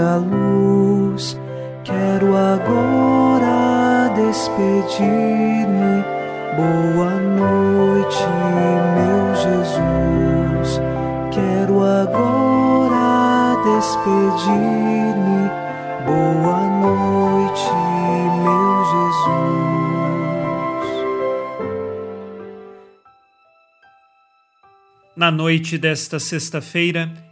a luz. Quero agora despedir-me. Boa noite, meu Jesus. Quero agora despedir-me. Boa noite, meu Jesus. Na noite desta sexta-feira,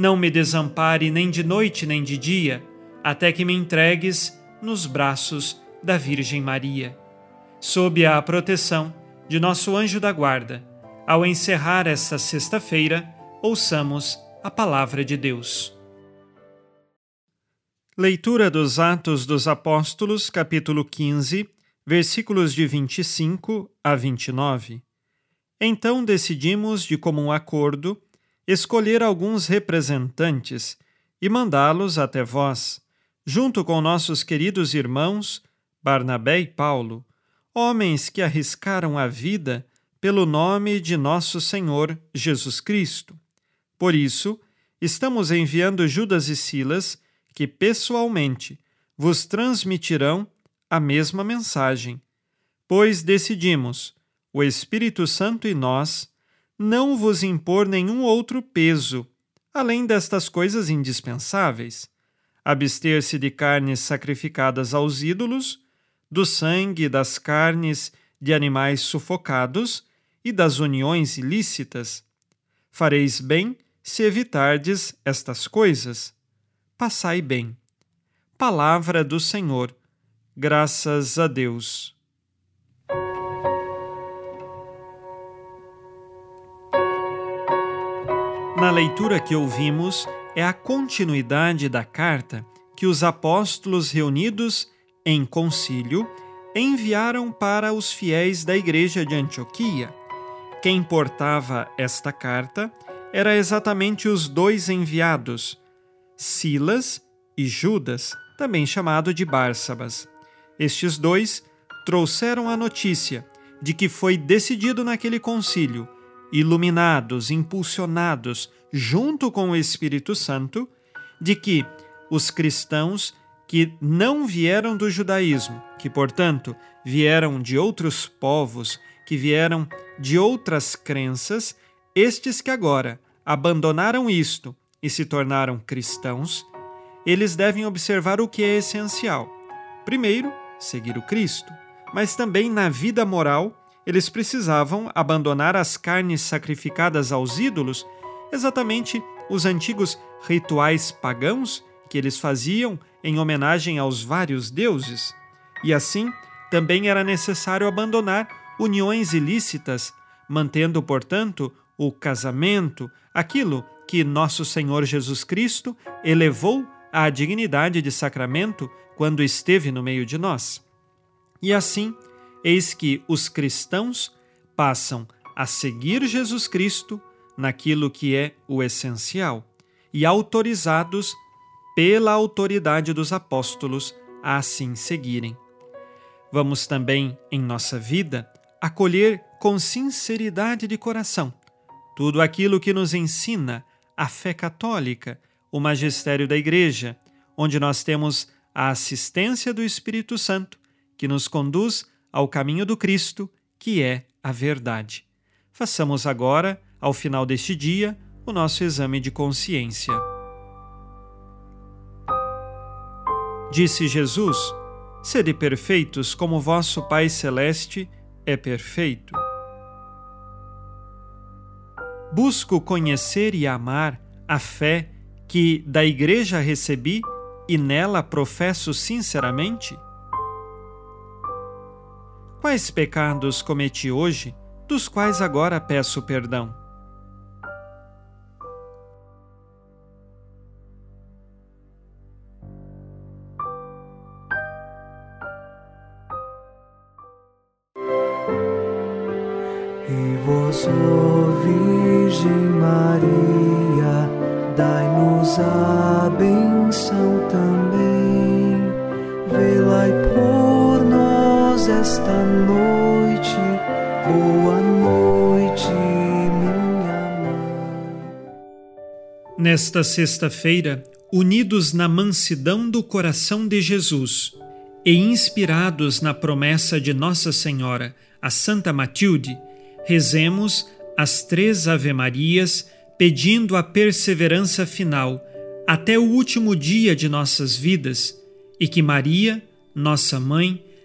não me desampare nem de noite nem de dia, até que me entregues nos braços da Virgem Maria. Sob a proteção de nosso anjo da guarda, ao encerrar esta sexta-feira, ouçamos a palavra de Deus. Leitura dos Atos dos Apóstolos, capítulo 15, versículos de 25 a 29. Então decidimos, de comum acordo, escolher alguns representantes e mandá-los até vós, junto com nossos queridos irmãos Barnabé e Paulo, homens que arriscaram a vida pelo nome de nosso Senhor Jesus Cristo. Por isso, estamos enviando Judas e Silas, que pessoalmente vos transmitirão a mesma mensagem, pois decidimos, o Espírito Santo e nós, não vos impor nenhum outro peso, além destas coisas indispensáveis: abster-se de carnes sacrificadas aos ídolos, do sangue das carnes de animais sufocados e das uniões ilícitas. Fareis bem se evitardes estas coisas. Passai bem. Palavra do Senhor. Graças a Deus. Na leitura que ouvimos, é a continuidade da carta que os apóstolos reunidos em concílio enviaram para os fiéis da igreja de Antioquia. Quem portava esta carta era exatamente os dois enviados, Silas e Judas, também chamado de Bársabas. Estes dois trouxeram a notícia de que foi decidido naquele concílio iluminados, impulsionados, junto com o Espírito Santo, de que os cristãos que não vieram do judaísmo, que, portanto, vieram de outros povos, que vieram de outras crenças, estes que agora abandonaram isto e se tornaram cristãos, eles devem observar o que é essencial. Primeiro, seguir o Cristo, mas também na vida moral eles precisavam abandonar as carnes sacrificadas aos ídolos, exatamente os antigos rituais pagãos que eles faziam em homenagem aos vários deuses. E assim, também era necessário abandonar uniões ilícitas, mantendo, portanto, o casamento, aquilo que nosso Senhor Jesus Cristo elevou à dignidade de sacramento quando esteve no meio de nós. E assim, eis que os cristãos passam a seguir Jesus Cristo naquilo que é o essencial e autorizados pela autoridade dos apóstolos a assim seguirem. Vamos também, em nossa vida, acolher com sinceridade de coração tudo aquilo que nos ensina a fé católica, o magistério da Igreja, onde nós temos a assistência do Espírito Santo, que nos conduz ao caminho do Cristo, que é a verdade. Façamos agora, ao final deste dia, o nosso exame de consciência. Disse Jesus: Sede perfeitos como vosso Pai Celeste é perfeito. Busco conhecer e amar a fé que da Igreja recebi e nela professo sinceramente? Quais pecados cometi hoje, dos quais agora peço perdão? E vós, Virgem Maria, dai-nos a benção também. Por nós esta noite. Boa noite, minha mãe. Nesta sexta-feira, unidos na mansidão do coração de Jesus e inspirados na promessa de Nossa Senhora, a Santa Matilde, rezemos as três Ave-Marias pedindo a perseverança final até o último dia de nossas vidas e que Maria, nossa mãe,